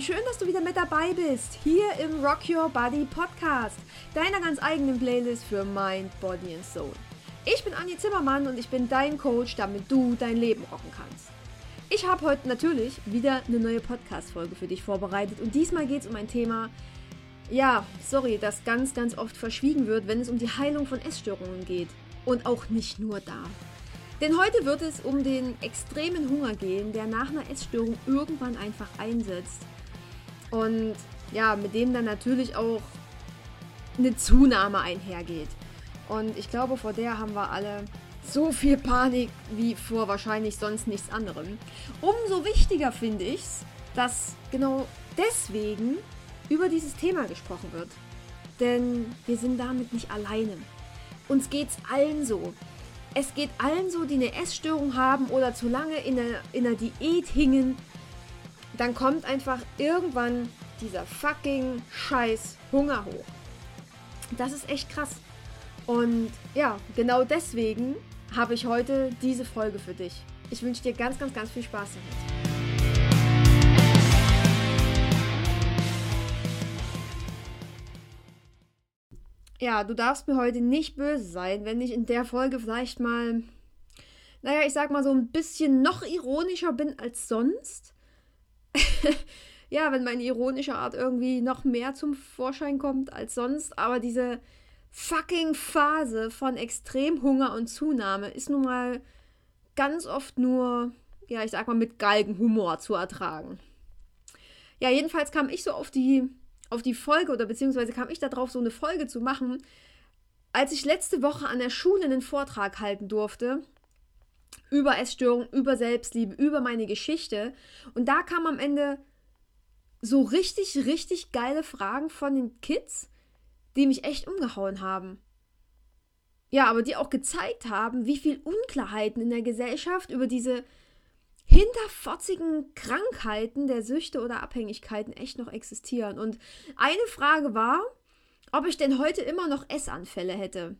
und schön, dass du wieder mit dabei bist. Hier im Rock Your Body Podcast, deiner ganz eigenen Playlist für Mind, Body and Soul. Ich bin Anni Zimmermann und ich bin dein Coach, damit du dein Leben rocken kannst. Ich habe heute natürlich wieder eine neue Podcast-Folge für dich vorbereitet und diesmal geht es um ein Thema, ja, sorry, das ganz, ganz oft verschwiegen wird, wenn es um die Heilung von Essstörungen geht. Und auch nicht nur da. Denn heute wird es um den extremen Hunger gehen, der nach einer Essstörung irgendwann einfach einsetzt. Und ja, mit dem dann natürlich auch eine Zunahme einhergeht. Und ich glaube, vor der haben wir alle so viel Panik wie vor wahrscheinlich sonst nichts anderem. Umso wichtiger finde ich es, dass genau deswegen über dieses Thema gesprochen wird. Denn wir sind damit nicht alleine. Uns geht's allen so es geht allen so, die eine Essstörung haben oder zu lange in einer, in einer Diät hingen, dann kommt einfach irgendwann dieser fucking Scheiß Hunger hoch. Das ist echt krass. Und ja, genau deswegen habe ich heute diese Folge für dich. Ich wünsche dir ganz, ganz, ganz viel Spaß damit. Ja, du darfst mir heute nicht böse sein, wenn ich in der Folge vielleicht mal, naja, ich sag mal so ein bisschen noch ironischer bin als sonst. ja, wenn meine ironische Art irgendwie noch mehr zum Vorschein kommt als sonst, aber diese fucking Phase von Extremhunger und Zunahme ist nun mal ganz oft nur, ja, ich sag mal, mit Galgenhumor zu ertragen. Ja, jedenfalls kam ich so auf die auf die Folge oder beziehungsweise kam ich darauf, so eine Folge zu machen, als ich letzte Woche an der Schule einen Vortrag halten durfte über Essstörungen, über Selbstliebe, über meine Geschichte. Und da kam am Ende so richtig, richtig geile Fragen von den Kids, die mich echt umgehauen haben. Ja, aber die auch gezeigt haben, wie viel Unklarheiten in der Gesellschaft über diese hinterfotzigen Krankheiten der Süchte oder Abhängigkeiten echt noch existieren. Und eine Frage war, ob ich denn heute immer noch Essanfälle hätte.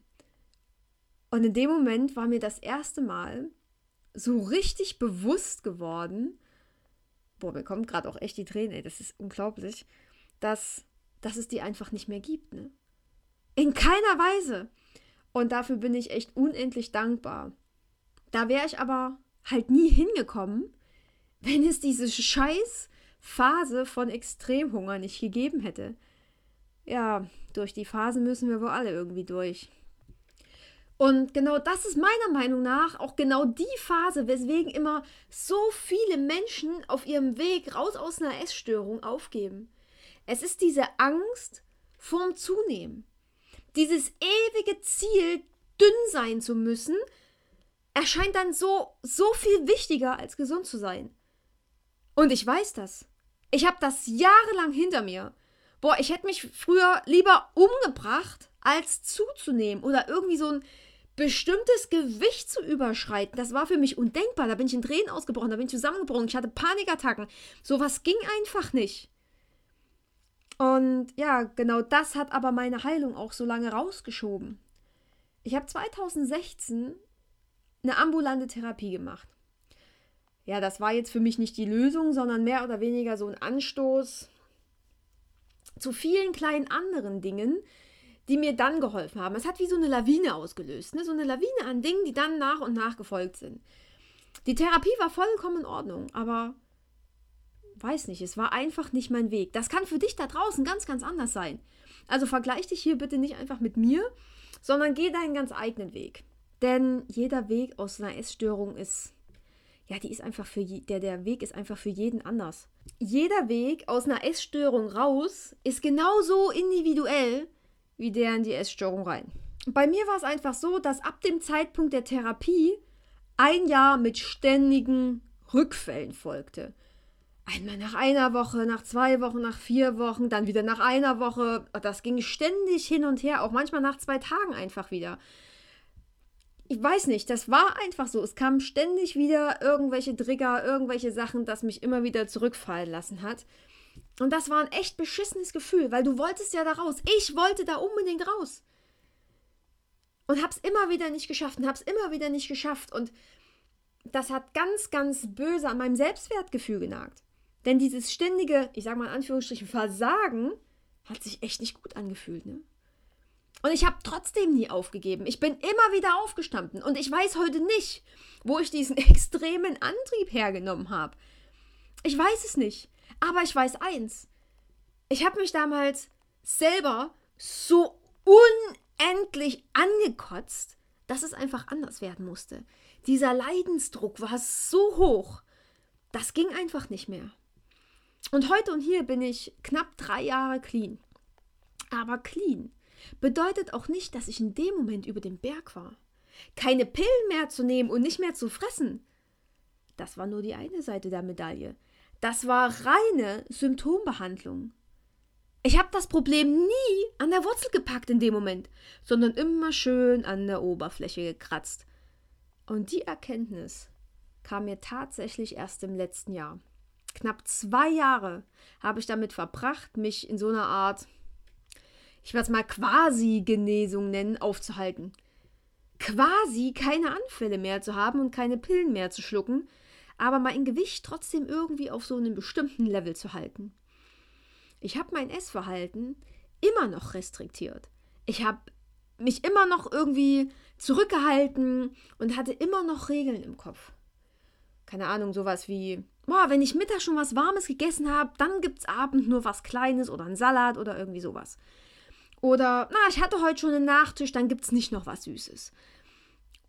Und in dem Moment war mir das erste Mal so richtig bewusst geworden, boah, mir kommt gerade auch echt die Träne, ey, das ist unglaublich, dass, dass es die einfach nicht mehr gibt, ne? In keiner Weise. Und dafür bin ich echt unendlich dankbar. Da wäre ich aber halt nie hingekommen, wenn es diese scheiß Phase von Extremhunger nicht gegeben hätte. Ja, durch die Phase müssen wir wohl alle irgendwie durch. Und genau das ist meiner Meinung nach auch genau die Phase, weswegen immer so viele Menschen auf ihrem Weg raus aus einer Essstörung aufgeben. Es ist diese Angst vorm Zunehmen. Dieses ewige Ziel, dünn sein zu müssen, erscheint dann so, so viel wichtiger, als gesund zu sein. Und ich weiß das. Ich habe das jahrelang hinter mir. Boah, ich hätte mich früher lieber umgebracht, als zuzunehmen oder irgendwie so ein bestimmtes Gewicht zu überschreiten. Das war für mich undenkbar. Da bin ich in Tränen ausgebrochen, da bin ich zusammengebrochen, ich hatte Panikattacken. Sowas ging einfach nicht. Und ja, genau das hat aber meine Heilung auch so lange rausgeschoben. Ich habe 2016 eine ambulante Therapie gemacht. Ja, das war jetzt für mich nicht die Lösung, sondern mehr oder weniger so ein Anstoß zu vielen kleinen anderen Dingen, die mir dann geholfen haben. Es hat wie so eine Lawine ausgelöst, ne? so eine Lawine an Dingen, die dann nach und nach gefolgt sind. Die Therapie war vollkommen in Ordnung, aber weiß nicht, es war einfach nicht mein Weg. Das kann für dich da draußen ganz, ganz anders sein. Also vergleich dich hier bitte nicht einfach mit mir, sondern geh deinen ganz eigenen Weg. Denn jeder Weg aus einer Essstörung ist, ja, die ist einfach für der, der Weg ist einfach für jeden anders. Jeder Weg aus einer Essstörung raus ist genauso individuell wie der in die Essstörung rein. Bei mir war es einfach so, dass ab dem Zeitpunkt der Therapie ein Jahr mit ständigen Rückfällen folgte. Einmal nach einer Woche, nach zwei Wochen, nach vier Wochen, dann wieder nach einer Woche. Das ging ständig hin und her, auch manchmal nach zwei Tagen einfach wieder ich weiß nicht, das war einfach so. Es kamen ständig wieder irgendwelche Trigger, irgendwelche Sachen, das mich immer wieder zurückfallen lassen hat. Und das war ein echt beschissenes Gefühl, weil du wolltest ja da raus. Ich wollte da unbedingt raus. Und hab's immer wieder nicht geschafft und hab's immer wieder nicht geschafft. Und das hat ganz, ganz böse an meinem Selbstwertgefühl genagt. Denn dieses ständige, ich sag mal in Anführungsstrichen, Versagen hat sich echt nicht gut angefühlt, ne? Und ich habe trotzdem nie aufgegeben. Ich bin immer wieder aufgestanden. Und ich weiß heute nicht, wo ich diesen extremen Antrieb hergenommen habe. Ich weiß es nicht. Aber ich weiß eins. Ich habe mich damals selber so unendlich angekotzt, dass es einfach anders werden musste. Dieser Leidensdruck war so hoch. Das ging einfach nicht mehr. Und heute und hier bin ich knapp drei Jahre clean. Aber clean bedeutet auch nicht, dass ich in dem Moment über den Berg war. Keine Pillen mehr zu nehmen und nicht mehr zu fressen. Das war nur die eine Seite der Medaille. Das war reine Symptombehandlung. Ich habe das Problem nie an der Wurzel gepackt in dem Moment, sondern immer schön an der Oberfläche gekratzt. Und die Erkenntnis kam mir tatsächlich erst im letzten Jahr. Knapp zwei Jahre habe ich damit verbracht, mich in so einer Art ich werde es mal quasi Genesung nennen, aufzuhalten. Quasi keine Anfälle mehr zu haben und keine Pillen mehr zu schlucken, aber mein Gewicht trotzdem irgendwie auf so einem bestimmten Level zu halten. Ich habe mein Essverhalten immer noch restriktiert. Ich habe mich immer noch irgendwie zurückgehalten und hatte immer noch Regeln im Kopf. Keine Ahnung, sowas wie, boah, wenn ich Mittag schon was Warmes gegessen habe, dann gibt's Abend nur was Kleines oder einen Salat oder irgendwie sowas. Oder, na, ich hatte heute schon einen Nachtisch, dann gibt es nicht noch was Süßes.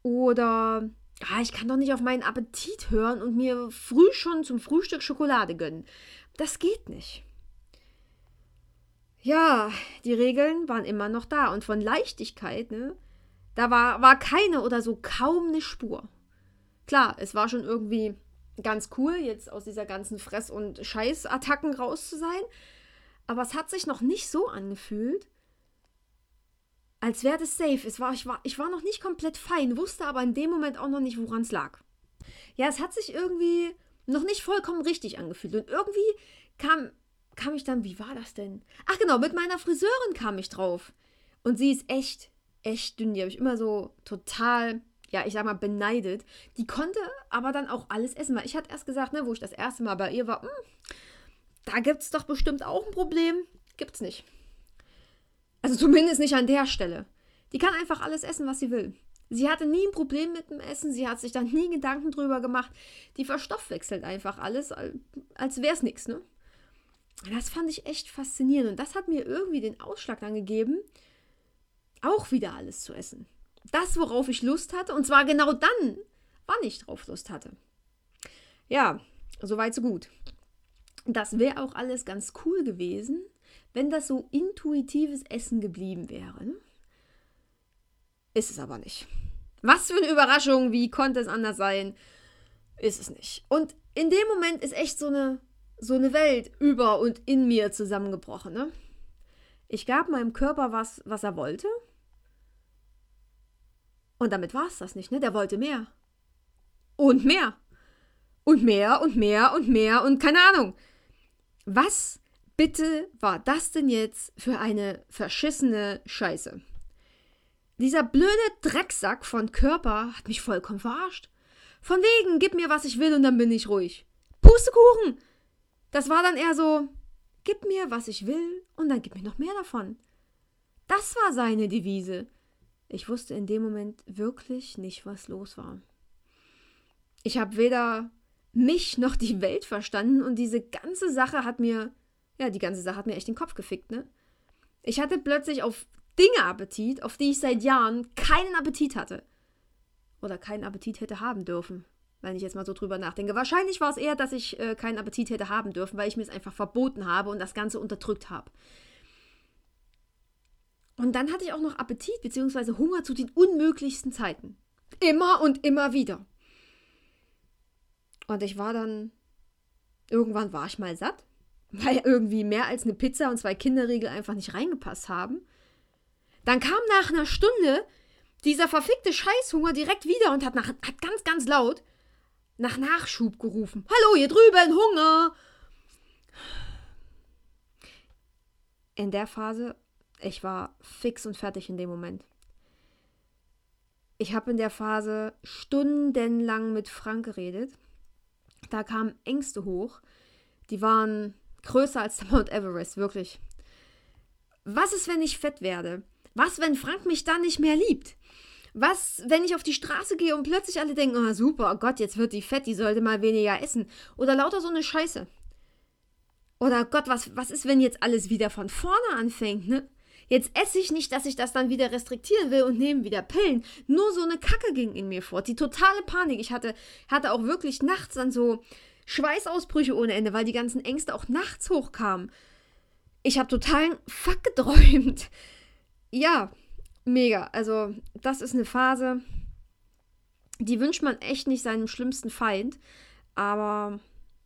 Oder, ah, ich kann doch nicht auf meinen Appetit hören und mir früh schon zum Frühstück Schokolade gönnen. Das geht nicht. Ja, die Regeln waren immer noch da und von Leichtigkeit, ne, da war, war keine oder so kaum eine Spur. Klar, es war schon irgendwie ganz cool, jetzt aus dieser ganzen Fress- und Scheißattacken raus zu sein, aber es hat sich noch nicht so angefühlt, als wäre das safe. Es war, ich, war, ich war noch nicht komplett fein, wusste aber in dem Moment auch noch nicht, woran es lag. Ja, es hat sich irgendwie noch nicht vollkommen richtig angefühlt. Und irgendwie kam, kam ich dann, wie war das denn? Ach genau, mit meiner Friseurin kam ich drauf. Und sie ist echt, echt dünn. Die habe ich immer so total, ja, ich sag mal, beneidet. Die konnte aber dann auch alles essen. Weil ich hatte erst gesagt, ne, wo ich das erste Mal bei ihr war, hm, da gibt es doch bestimmt auch ein Problem. Gibt's nicht. Also zumindest nicht an der Stelle. Die kann einfach alles essen, was sie will. Sie hatte nie ein Problem mit dem Essen, sie hat sich da nie Gedanken drüber gemacht. Die verstoffwechselt einfach alles, als wäre es nichts, ne? Das fand ich echt faszinierend und das hat mir irgendwie den Ausschlag dann gegeben, auch wieder alles zu essen. Das, worauf ich Lust hatte, und zwar genau dann, wann ich drauf Lust hatte. Ja, soweit so gut. Das wäre auch alles ganz cool gewesen, wenn das so intuitives Essen geblieben wäre. Ist es aber nicht. Was für eine Überraschung, wie konnte es anders sein? Ist es nicht. Und in dem Moment ist echt so eine, so eine Welt über und in mir zusammengebrochen. Ne? Ich gab meinem Körper was, was er wollte. Und damit war es das nicht, ne? Der wollte mehr. Und mehr. Und mehr und mehr und mehr und keine Ahnung. Was Bitte war das denn jetzt für eine verschissene Scheiße? Dieser blöde Drecksack von Körper hat mich vollkommen verarscht. Von wegen, gib mir, was ich will und dann bin ich ruhig. Pustekuchen! Das war dann eher so, gib mir, was ich will und dann gib mir noch mehr davon. Das war seine Devise. Ich wusste in dem Moment wirklich nicht, was los war. Ich habe weder mich noch die Welt verstanden und diese ganze Sache hat mir ja, die ganze Sache hat mir echt den Kopf gefickt, ne? Ich hatte plötzlich auf Dinge Appetit, auf die ich seit Jahren keinen Appetit hatte. Oder keinen Appetit hätte haben dürfen, wenn ich jetzt mal so drüber nachdenke. Wahrscheinlich war es eher, dass ich äh, keinen Appetit hätte haben dürfen, weil ich mir es einfach verboten habe und das Ganze unterdrückt habe. Und dann hatte ich auch noch Appetit bzw. Hunger zu den unmöglichsten Zeiten. Immer und immer wieder. Und ich war dann, irgendwann war ich mal satt weil irgendwie mehr als eine Pizza und zwei Kinderriegel einfach nicht reingepasst haben. Dann kam nach einer Stunde dieser verfickte Scheißhunger direkt wieder und hat, nach, hat ganz, ganz laut nach Nachschub gerufen. Hallo, hier drüben, Hunger! In der Phase, ich war fix und fertig in dem Moment. Ich habe in der Phase stundenlang mit Frank geredet. Da kamen Ängste hoch, Die waren größer als der Mount Everest, wirklich. Was ist, wenn ich fett werde? Was, wenn Frank mich dann nicht mehr liebt? Was, wenn ich auf die Straße gehe und plötzlich alle denken, oh super, oh Gott, jetzt wird die fett, die sollte mal weniger essen. Oder lauter so eine Scheiße. Oder Gott, was, was ist, wenn jetzt alles wieder von vorne anfängt, ne? Jetzt esse ich nicht, dass ich das dann wieder restriktieren will und nehme wieder Pillen. Nur so eine Kacke ging in mir vor. Die totale Panik. Ich hatte, hatte auch wirklich nachts dann so Schweißausbrüche ohne Ende, weil die ganzen Ängste auch nachts hochkamen. Ich habe totalen Fuck geträumt. Ja, mega. Also, das ist eine Phase, die wünscht man echt nicht seinem schlimmsten Feind. Aber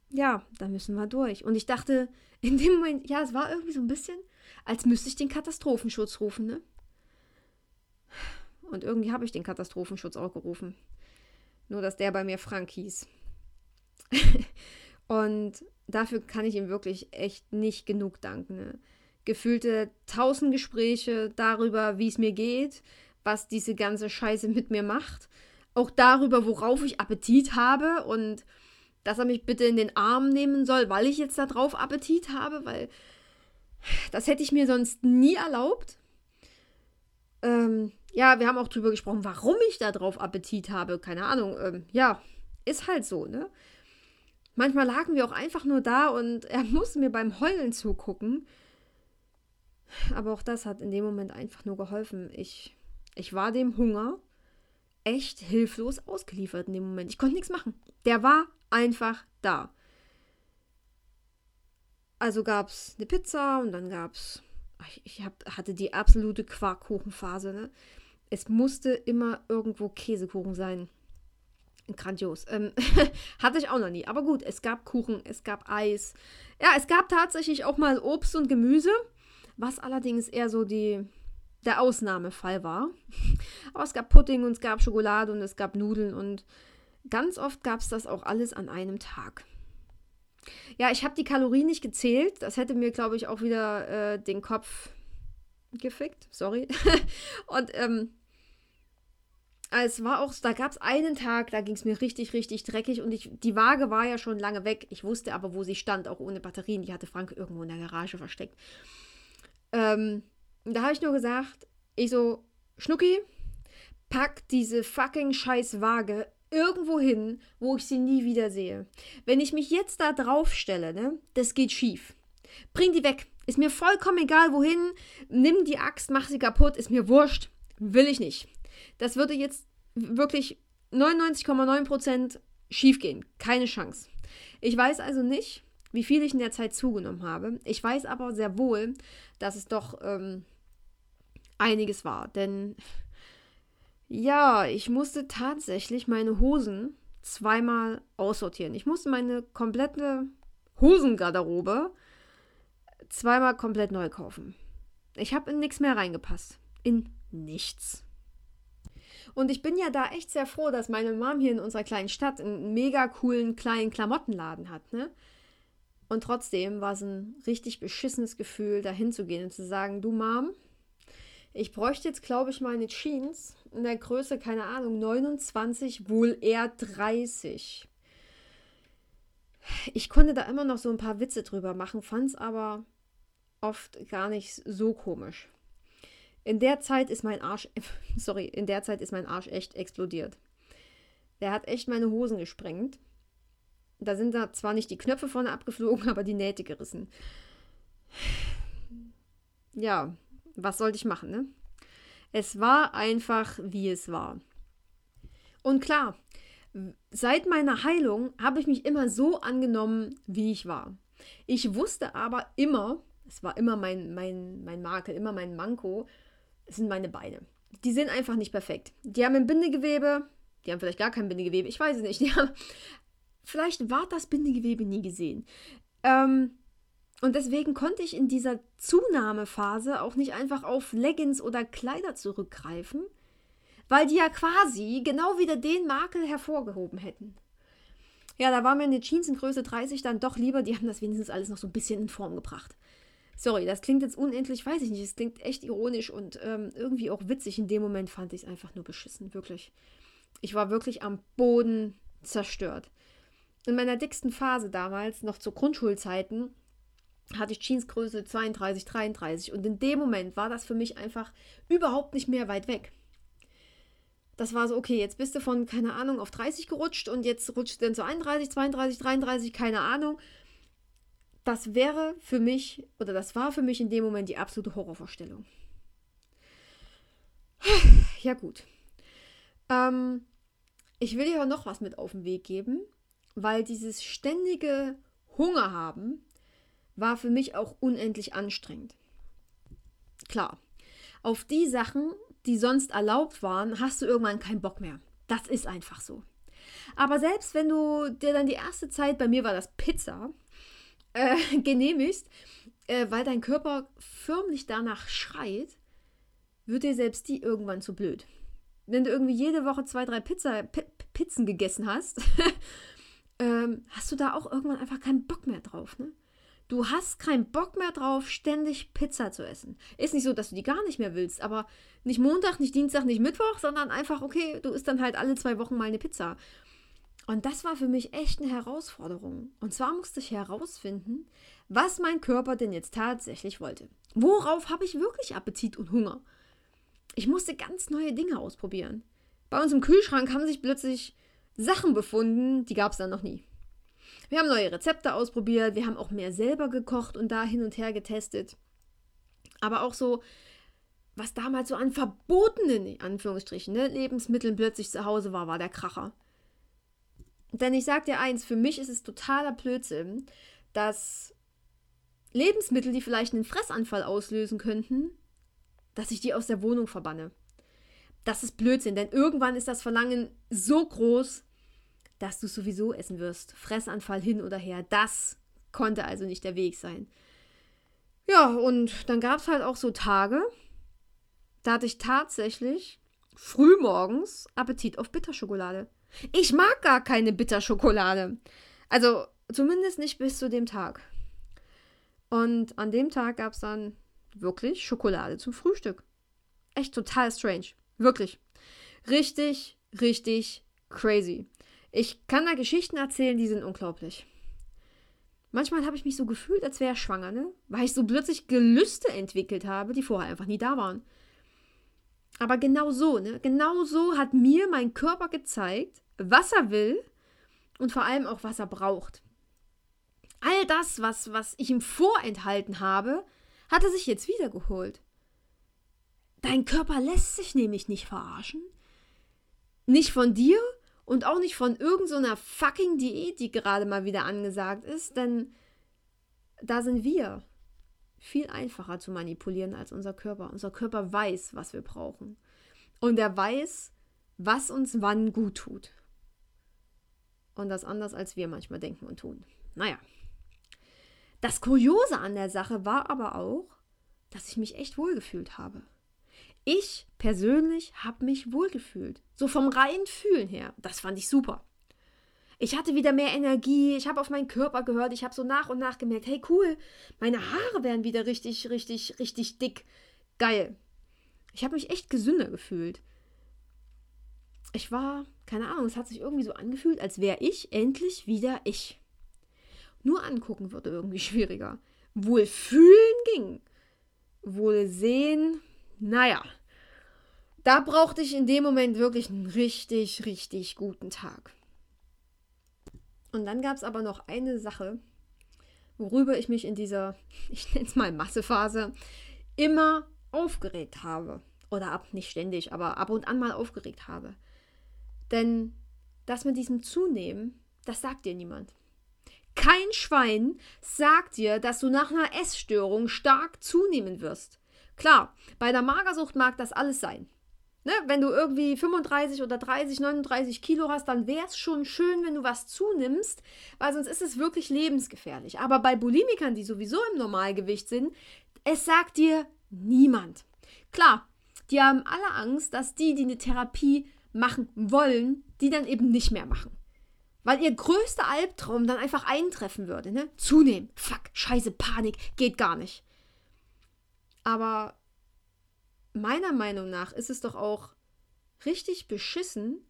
ja, da müssen wir durch. Und ich dachte in dem Moment, ja, es war irgendwie so ein bisschen als müsste ich den Katastrophenschutz rufen, ne? Und irgendwie habe ich den Katastrophenschutz auch gerufen. Nur, dass der bei mir Frank hieß. und dafür kann ich ihm wirklich echt nicht genug danken. Ne? Gefühlte tausend Gespräche darüber, wie es mir geht, was diese ganze Scheiße mit mir macht. Auch darüber, worauf ich Appetit habe und dass er mich bitte in den Arm nehmen soll, weil ich jetzt darauf Appetit habe, weil das hätte ich mir sonst nie erlaubt. Ähm, ja, wir haben auch drüber gesprochen, warum ich da drauf Appetit habe. Keine Ahnung. Ähm, ja, ist halt so, ne? Manchmal lagen wir auch einfach nur da und er musste mir beim Heulen zugucken. Aber auch das hat in dem Moment einfach nur geholfen. Ich, ich war dem Hunger echt hilflos ausgeliefert in dem Moment. Ich konnte nichts machen. Der war einfach da. Also gab es eine Pizza und dann gab es, ich hab, hatte die absolute Quarkkuchenphase. Ne? Es musste immer irgendwo Käsekuchen sein. Grandios. Ähm, hatte ich auch noch nie. Aber gut, es gab Kuchen, es gab Eis. Ja, es gab tatsächlich auch mal Obst und Gemüse, was allerdings eher so die, der Ausnahmefall war. Aber es gab Pudding und es gab Schokolade und es gab Nudeln und ganz oft gab es das auch alles an einem Tag. Ja, ich habe die Kalorien nicht gezählt. Das hätte mir, glaube ich, auch wieder äh, den Kopf gefickt. Sorry. und ähm, es war auch, da gab es einen Tag, da ging es mir richtig, richtig dreckig und ich, die Waage war ja schon lange weg. Ich wusste aber, wo sie stand, auch ohne Batterien. Die hatte Frank irgendwo in der Garage versteckt. Ähm, da habe ich nur gesagt, ich so, Schnucki, pack diese fucking scheiß Waage irgendwo hin, wo ich sie nie wieder sehe. Wenn ich mich jetzt da drauf stelle, ne, das geht schief. Bring die weg. Ist mir vollkommen egal, wohin. Nimm die Axt, mach sie kaputt. Ist mir wurscht. Will ich nicht. Das würde jetzt wirklich 99,9% schief gehen. Keine Chance. Ich weiß also nicht, wie viel ich in der Zeit zugenommen habe. Ich weiß aber sehr wohl, dass es doch ähm, einiges war. Denn ja, ich musste tatsächlich meine Hosen zweimal aussortieren. Ich musste meine komplette Hosengarderobe zweimal komplett neu kaufen. Ich habe in nichts mehr reingepasst. In nichts. Und ich bin ja da echt sehr froh, dass meine Mom hier in unserer kleinen Stadt einen mega coolen kleinen Klamottenladen hat, ne? Und trotzdem war es ein richtig beschissenes Gefühl, da hinzugehen und zu sagen, du Mom, ich bräuchte jetzt, glaube ich, meine Jeans in der Größe, keine Ahnung, 29, wohl eher 30. Ich konnte da immer noch so ein paar Witze drüber machen, fand es aber oft gar nicht so komisch. In der Zeit ist mein Arsch, sorry, in der Zeit ist mein Arsch echt explodiert. Der hat echt meine Hosen gesprengt. Da sind da zwar nicht die Knöpfe vorne abgeflogen, aber die Nähte gerissen. Ja, was sollte ich machen, ne? Es war einfach, wie es war. Und klar, seit meiner Heilung habe ich mich immer so angenommen, wie ich war. Ich wusste aber immer, es war immer mein, mein, mein Makel, immer mein Manko, sind meine Beine. Die sind einfach nicht perfekt. Die haben ein Bindegewebe, die haben vielleicht gar kein Bindegewebe, ich weiß es nicht. Die haben, vielleicht war das Bindegewebe nie gesehen. Ähm, und deswegen konnte ich in dieser Zunahmephase auch nicht einfach auf Leggings oder Kleider zurückgreifen, weil die ja quasi genau wieder den Makel hervorgehoben hätten. Ja, da war mir eine Jeans in Größe 30 dann doch lieber, die haben das wenigstens alles noch so ein bisschen in Form gebracht. Sorry, das klingt jetzt unendlich, weiß ich nicht, es klingt echt ironisch und ähm, irgendwie auch witzig. In dem Moment fand ich es einfach nur beschissen, wirklich. Ich war wirklich am Boden zerstört. in meiner dicksten Phase damals, noch zu Grundschulzeiten, hatte ich Jeansgröße 32, 33 und in dem Moment war das für mich einfach überhaupt nicht mehr weit weg. Das war so, okay, jetzt bist du von, keine Ahnung, auf 30 gerutscht und jetzt rutscht du dann zu 31, 32, 33, keine Ahnung. Das wäre für mich, oder das war für mich in dem Moment die absolute Horrorvorstellung. Ja, gut. Ähm, ich will dir noch was mit auf den Weg geben, weil dieses ständige Hunger haben war für mich auch unendlich anstrengend. Klar, auf die Sachen, die sonst erlaubt waren, hast du irgendwann keinen Bock mehr. Das ist einfach so. Aber selbst wenn du dir dann die erste Zeit, bei mir war das Pizza, äh, genehmigst, äh, weil dein Körper förmlich danach schreit, wird dir selbst die irgendwann zu blöd. Wenn du irgendwie jede Woche zwei, drei Pizza, Pizzen gegessen hast, ähm, hast du da auch irgendwann einfach keinen Bock mehr drauf. Ne? Du hast keinen Bock mehr drauf, ständig Pizza zu essen. Ist nicht so, dass du die gar nicht mehr willst, aber nicht Montag, nicht Dienstag, nicht Mittwoch, sondern einfach, okay, du isst dann halt alle zwei Wochen mal eine Pizza. Und das war für mich echt eine Herausforderung. Und zwar musste ich herausfinden, was mein Körper denn jetzt tatsächlich wollte. Worauf habe ich wirklich Appetit und Hunger? Ich musste ganz neue Dinge ausprobieren. Bei uns im Kühlschrank haben sich plötzlich Sachen befunden, die gab es dann noch nie. Wir haben neue Rezepte ausprobiert, wir haben auch mehr selber gekocht und da hin und her getestet. Aber auch so, was damals so an verbotenen, Anführungsstrichen, ne, Lebensmitteln plötzlich zu Hause war, war der Kracher. Denn ich sag dir eins, für mich ist es totaler Blödsinn, dass Lebensmittel, die vielleicht einen Fressanfall auslösen könnten, dass ich die aus der Wohnung verbanne. Das ist Blödsinn, denn irgendwann ist das Verlangen so groß, dass du sowieso essen wirst. Fressanfall hin oder her. Das konnte also nicht der Weg sein. Ja, und dann gab es halt auch so Tage, da hatte ich tatsächlich frühmorgens Appetit auf Bitterschokolade. Ich mag gar keine Bitterschokolade. Also zumindest nicht bis zu dem Tag. Und an dem Tag gab es dann wirklich Schokolade zum Frühstück. Echt total strange. Wirklich. Richtig, richtig crazy. Ich kann da Geschichten erzählen, die sind unglaublich. Manchmal habe ich mich so gefühlt, als wäre ich schwanger, ne? Weil ich so plötzlich Gelüste entwickelt habe, die vorher einfach nie da waren. Aber genau so, ne? Genau so hat mir mein Körper gezeigt, was er will und vor allem auch, was er braucht. All das, was, was ich ihm vorenthalten habe, hat er sich jetzt wiedergeholt. Dein Körper lässt sich nämlich nicht verarschen. Nicht von dir und auch nicht von irgendeiner so fucking Diät, die gerade mal wieder angesagt ist, denn da sind wir viel einfacher zu manipulieren als unser Körper. Unser Körper weiß, was wir brauchen. Und er weiß, was uns wann gut tut. Und das anders, als wir manchmal denken und tun. Naja. Das Kuriose an der Sache war aber auch, dass ich mich echt wohlgefühlt habe. Ich persönlich habe mich wohlgefühlt. So vom reinen Fühlen her. Das fand ich super. Ich hatte wieder mehr Energie, ich habe auf meinen Körper gehört, ich habe so nach und nach gemerkt, hey cool, meine Haare werden wieder richtig, richtig, richtig dick. Geil. Ich habe mich echt gesünder gefühlt. Ich war, keine Ahnung, es hat sich irgendwie so angefühlt, als wäre ich endlich wieder ich. Nur angucken wurde irgendwie schwieriger. Wohl fühlen ging. Wohl sehen, naja, da brauchte ich in dem Moment wirklich einen richtig, richtig guten Tag. Und dann gab es aber noch eine Sache, worüber ich mich in dieser, ich nenne es mal Massephase, immer aufgeregt habe. Oder ab, nicht ständig, aber ab und an mal aufgeregt habe. Denn das mit diesem Zunehmen, das sagt dir niemand. Kein Schwein sagt dir, dass du nach einer Essstörung stark zunehmen wirst. Klar, bei der Magersucht mag das alles sein. Ne? Wenn du irgendwie 35 oder 30, 39 Kilo hast, dann wäre es schon schön, wenn du was zunimmst, weil sonst ist es wirklich lebensgefährlich. Aber bei Bulimikern, die sowieso im Normalgewicht sind, es sagt dir niemand. Klar, die haben alle Angst, dass die, die eine Therapie machen wollen, die dann eben nicht mehr machen. Weil ihr größter Albtraum dann einfach eintreffen würde, ne? Zunehmen. Fuck, scheiße, Panik, geht gar nicht. Aber meiner Meinung nach ist es doch auch richtig beschissen,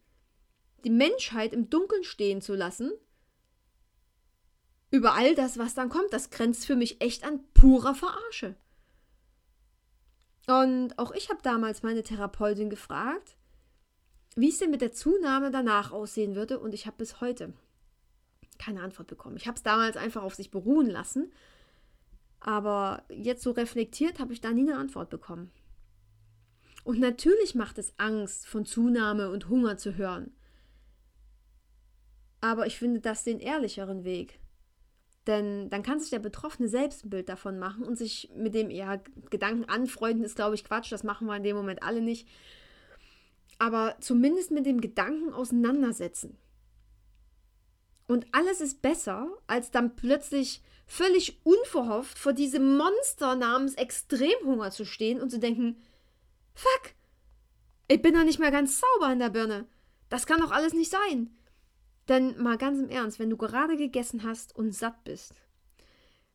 die Menschheit im Dunkeln stehen zu lassen über all das, was dann kommt. Das grenzt für mich echt an purer Verarsche. Und auch ich habe damals meine Therapeutin gefragt, wie es denn mit der Zunahme danach aussehen würde. Und ich habe bis heute keine Antwort bekommen. Ich habe es damals einfach auf sich beruhen lassen. Aber jetzt so reflektiert habe ich da nie eine Antwort bekommen. Und natürlich macht es Angst, von Zunahme und Hunger zu hören. Aber ich finde das den ehrlicheren Weg. Denn dann kann sich der Betroffene selbst ein Bild davon machen und sich mit dem ja, Gedanken anfreunden, ist, glaube ich, Quatsch. Das machen wir in dem Moment alle nicht. Aber zumindest mit dem Gedanken auseinandersetzen. Und alles ist besser, als dann plötzlich völlig unverhofft vor diesem Monster namens Extremhunger zu stehen und zu denken, fuck, ich bin doch nicht mehr ganz sauber in der Birne. Das kann doch alles nicht sein. Denn mal ganz im Ernst, wenn du gerade gegessen hast und satt bist,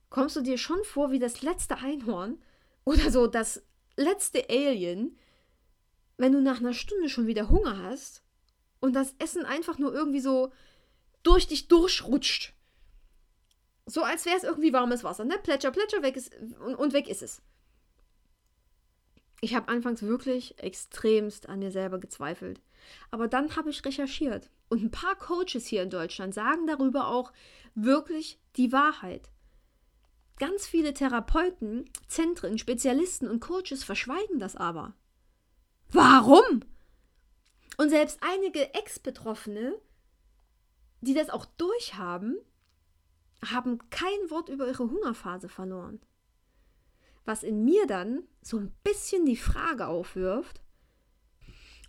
kommst du dir schon vor wie das letzte Einhorn oder so das letzte Alien, wenn du nach einer Stunde schon wieder Hunger hast und das Essen einfach nur irgendwie so durch dich durchrutscht. So als wäre es irgendwie warmes Wasser, ne? Plätscher, plätscher, weg ist und, und weg ist es. Ich habe anfangs wirklich extremst an mir selber gezweifelt. Aber dann habe ich recherchiert. Und ein paar Coaches hier in Deutschland sagen darüber auch wirklich die Wahrheit. Ganz viele Therapeuten, Zentren, Spezialisten und Coaches verschweigen das aber. Warum? Und selbst einige Ex-Betroffene, die das auch durchhaben, haben kein Wort über ihre Hungerphase verloren. Was in mir dann so ein bisschen die Frage aufwirft,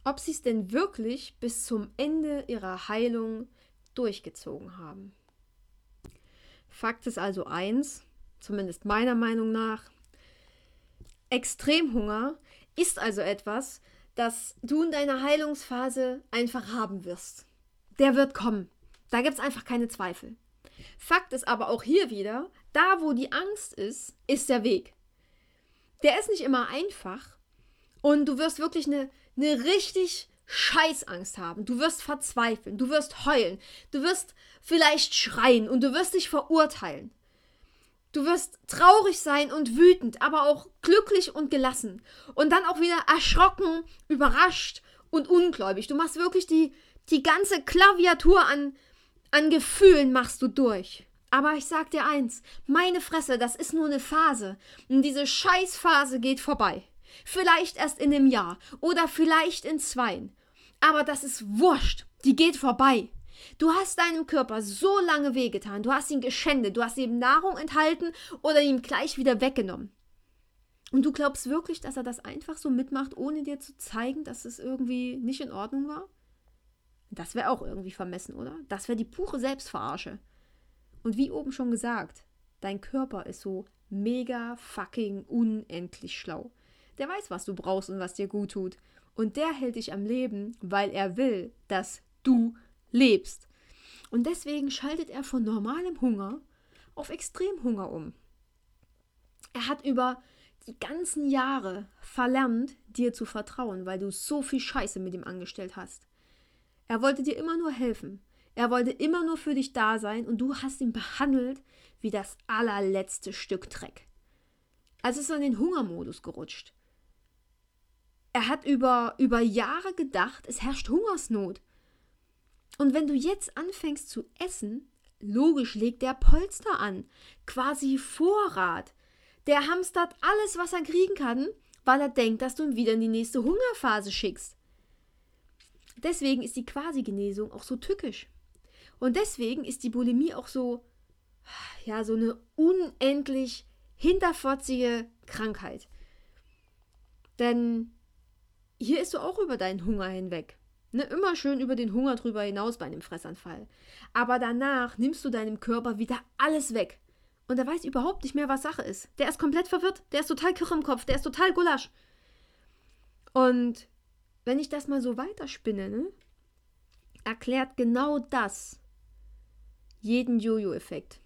ob sie es denn wirklich bis zum Ende ihrer Heilung durchgezogen haben. Fakt ist also eins, zumindest meiner Meinung nach, Extremhunger ist also etwas, das du in deiner Heilungsphase einfach haben wirst. Der wird kommen. Da gibt es einfach keine Zweifel. Fakt ist aber auch hier wieder, da wo die Angst ist, ist der Weg. Der ist nicht immer einfach und du wirst wirklich eine eine richtig Scheißangst haben. Du wirst verzweifeln, du wirst heulen, du wirst vielleicht schreien und du wirst dich verurteilen. Du wirst traurig sein und wütend, aber auch glücklich und gelassen. Und dann auch wieder erschrocken, überrascht und ungläubig. Du machst wirklich die, die ganze Klaviatur an, an Gefühlen machst du durch. Aber ich sag dir eins, meine Fresse, das ist nur eine Phase. Und diese Scheißphase geht vorbei. Vielleicht erst in einem Jahr oder vielleicht in zweien. Aber das ist wurscht. Die geht vorbei. Du hast deinem Körper so lange wehgetan, du hast ihn geschändet, du hast ihm Nahrung enthalten oder ihm gleich wieder weggenommen. Und du glaubst wirklich, dass er das einfach so mitmacht, ohne dir zu zeigen, dass es irgendwie nicht in Ordnung war? Das wäre auch irgendwie vermessen, oder? Das wäre die pure Selbstverarsche. Und wie oben schon gesagt, dein Körper ist so mega fucking unendlich schlau. Der weiß, was du brauchst und was dir gut tut. Und der hält dich am Leben, weil er will, dass du lebst. Und deswegen schaltet er von normalem Hunger auf Extremhunger um. Er hat über die ganzen Jahre verlernt, dir zu vertrauen, weil du so viel Scheiße mit ihm angestellt hast. Er wollte dir immer nur helfen. Er wollte immer nur für dich da sein und du hast ihn behandelt wie das allerletzte Stück Dreck. Also ist er in den Hungermodus gerutscht. Er hat über, über Jahre gedacht, es herrscht Hungersnot. Und wenn du jetzt anfängst zu essen, logisch legt der Polster an, quasi Vorrat. Der hamstert alles, was er kriegen kann, weil er denkt, dass du ihn wieder in die nächste Hungerphase schickst. Deswegen ist die Quasi-Genesung auch so tückisch. Und deswegen ist die Bulimie auch so, ja, so eine unendlich hinterfotzige Krankheit. Denn hier isst du auch über deinen Hunger hinweg. Ne, immer schön über den Hunger drüber hinaus bei einem Fressanfall. Aber danach nimmst du deinem Körper wieder alles weg. Und er weiß überhaupt nicht mehr, was Sache ist. Der ist komplett verwirrt. Der ist total kirre im Kopf. Der ist total gulasch. Und wenn ich das mal so weiterspinne, ne, erklärt genau das jeden Jojo-Effekt,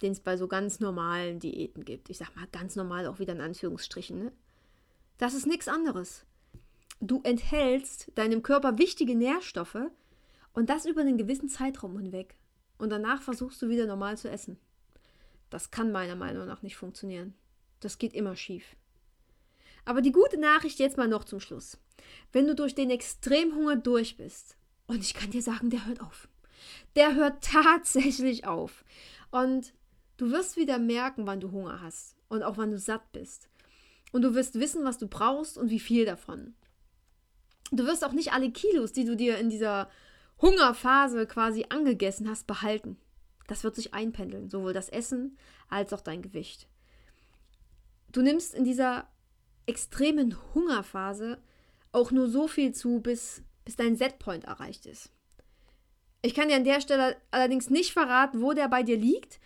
den es bei so ganz normalen Diäten gibt. Ich sag mal ganz normal auch wieder in Anführungsstrichen. Ne? Das ist nichts anderes du enthältst deinem Körper wichtige Nährstoffe und das über einen gewissen Zeitraum hinweg. und danach versuchst du wieder normal zu essen. Das kann meiner Meinung nach nicht funktionieren. Das geht immer schief. Aber die gute Nachricht jetzt mal noch zum Schluss. Wenn du durch den Extremhunger durch bist, und ich kann dir sagen, der hört auf. Der hört tatsächlich auf. Und du wirst wieder merken, wann du Hunger hast und auch wann du satt bist. Und du wirst wissen, was du brauchst und wie viel davon. Du wirst auch nicht alle Kilos, die du dir in dieser Hungerphase quasi angegessen hast, behalten. Das wird sich einpendeln, sowohl das Essen als auch dein Gewicht. Du nimmst in dieser extremen Hungerphase auch nur so viel zu, bis, bis dein Setpoint erreicht ist. Ich kann dir an der Stelle allerdings nicht verraten, wo der bei dir liegt.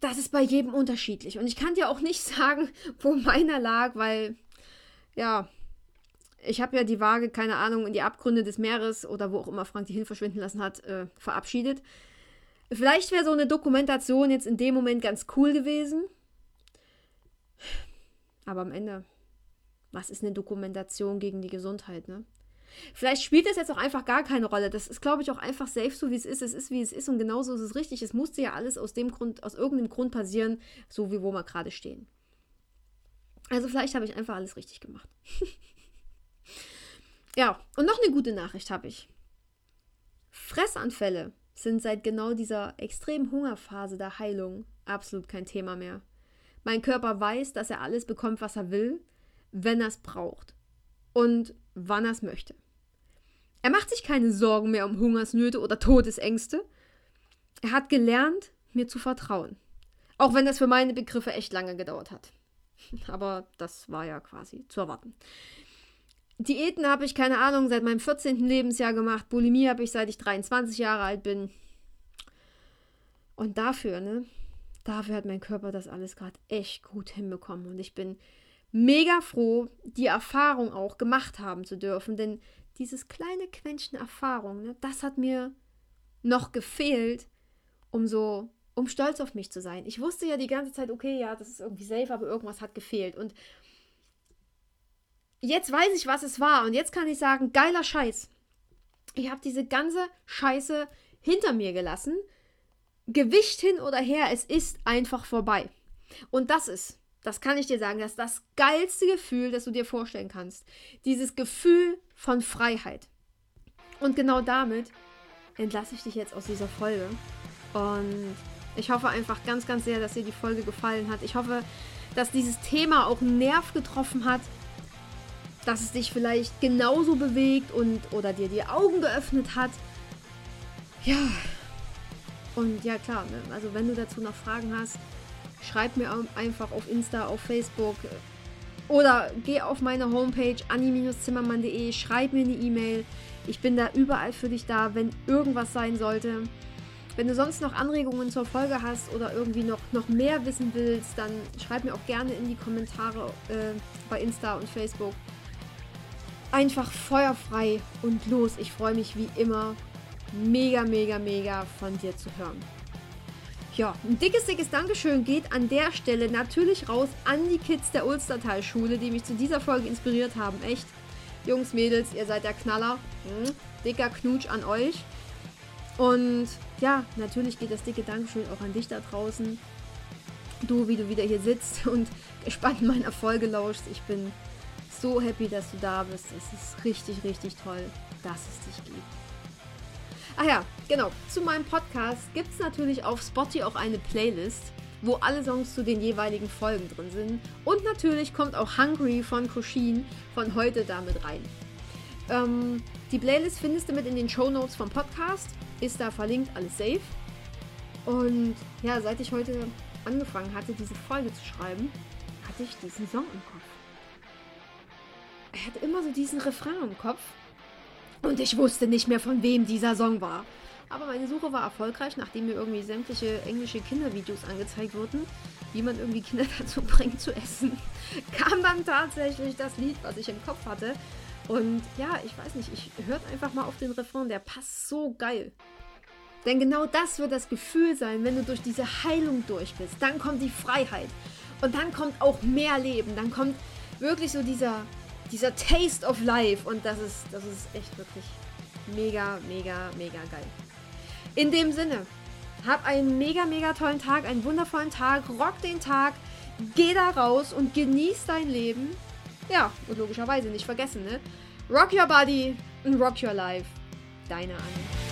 Das ist bei jedem unterschiedlich. Und ich kann dir auch nicht sagen, wo meiner lag, weil, ja, ich habe ja die Waage, keine Ahnung, in die Abgründe des Meeres oder wo auch immer Frank die hin verschwinden lassen hat, äh, verabschiedet. Vielleicht wäre so eine Dokumentation jetzt in dem Moment ganz cool gewesen. Aber am Ende, was ist eine Dokumentation gegen die Gesundheit, ne? Vielleicht spielt das jetzt auch einfach gar keine Rolle. Das ist, glaube ich, auch einfach safe so, wie es ist. Es ist, wie es ist und genauso ist es richtig. Es musste ja alles aus dem Grund, aus irgendeinem Grund passieren, so wie wo wir gerade stehen. Also vielleicht habe ich einfach alles richtig gemacht. ja, und noch eine gute Nachricht habe ich. Fressanfälle sind seit genau dieser extremen Hungerphase der Heilung absolut kein Thema mehr. Mein Körper weiß, dass er alles bekommt, was er will, wenn er es braucht und wann er es möchte. Er macht sich keine Sorgen mehr um Hungersnöte oder Todesängste. Er hat gelernt, mir zu vertrauen. Auch wenn das für meine Begriffe echt lange gedauert hat. Aber das war ja quasi zu erwarten. Diäten habe ich, keine Ahnung, seit meinem 14. Lebensjahr gemacht. Bulimie habe ich, seit ich 23 Jahre alt bin. Und dafür, ne, dafür hat mein Körper das alles gerade echt gut hinbekommen. Und ich bin mega froh, die Erfahrung auch gemacht haben zu dürfen. Denn dieses kleine Quäntchen Erfahrung, ne, das hat mir noch gefehlt, um so, um stolz auf mich zu sein. Ich wusste ja die ganze Zeit, okay, ja, das ist irgendwie safe, aber irgendwas hat gefehlt. Und jetzt weiß ich, was es war. Und jetzt kann ich sagen, geiler Scheiß. Ich habe diese ganze Scheiße hinter mir gelassen. Gewicht hin oder her, es ist einfach vorbei. Und das ist, das kann ich dir sagen, das ist das geilste Gefühl, das du dir vorstellen kannst. Dieses Gefühl von Freiheit. Und genau damit entlasse ich dich jetzt aus dieser Folge. Und ich hoffe einfach ganz, ganz sehr, dass dir die Folge gefallen hat. Ich hoffe, dass dieses Thema auch einen Nerv getroffen hat, dass es dich vielleicht genauso bewegt und oder dir die Augen geöffnet hat. Ja. Und ja, klar, ne? also wenn du dazu noch Fragen hast, schreib mir einfach auf Insta, auf Facebook oder geh auf meine Homepage anni-zimmermann.de, schreib mir eine E-Mail. Ich bin da überall für dich da, wenn irgendwas sein sollte. Wenn du sonst noch Anregungen zur Folge hast oder irgendwie noch, noch mehr wissen willst, dann schreib mir auch gerne in die Kommentare äh, bei Insta und Facebook einfach feuerfrei und los. Ich freue mich wie immer mega, mega, mega von dir zu hören. Ja, ein dickes, dickes Dankeschön geht an der Stelle natürlich raus an die Kids der Ulstertal-Schule, die mich zu dieser Folge inspiriert haben. Echt, Jungs, Mädels, ihr seid der Knaller. Hm, dicker Knutsch an euch. Und ja, natürlich geht das dicke Dankeschön auch an dich da draußen. Du, wie du wieder hier sitzt und gespannt meiner Folge lauschst. Ich bin so happy, dass du da bist. Es ist richtig, richtig toll, dass es dich gibt. Ach ja, genau. Zu meinem Podcast gibt es natürlich auf Spotify auch eine Playlist, wo alle Songs zu den jeweiligen Folgen drin sind. Und natürlich kommt auch Hungry von Koshin von heute damit rein. Ähm, die Playlist findest du mit in den Show Notes vom Podcast. Ist da verlinkt, alles safe. Und ja, seit ich heute angefangen hatte, diese Folge zu schreiben, hatte ich diesen Song im Kopf er hatte immer so diesen Refrain im Kopf. Und ich wusste nicht mehr, von wem dieser Song war. Aber meine Suche war erfolgreich, nachdem mir irgendwie sämtliche englische Kindervideos angezeigt wurden, wie man irgendwie Kinder dazu bringt zu essen, kam dann tatsächlich das Lied, was ich im Kopf hatte. Und ja, ich weiß nicht, ich hört einfach mal auf den Refrain, der passt so geil. Denn genau das wird das Gefühl sein, wenn du durch diese Heilung durch bist. Dann kommt die Freiheit. Und dann kommt auch mehr Leben. Dann kommt wirklich so dieser, dieser Taste of Life und das ist, das ist echt wirklich mega, mega, mega geil. In dem Sinne, hab einen mega, mega tollen Tag, einen wundervollen Tag, rock den Tag, geh da raus und genieß dein Leben. Ja, und logischerweise nicht vergessen, ne? Rock your body and rock your life. Deine Anne.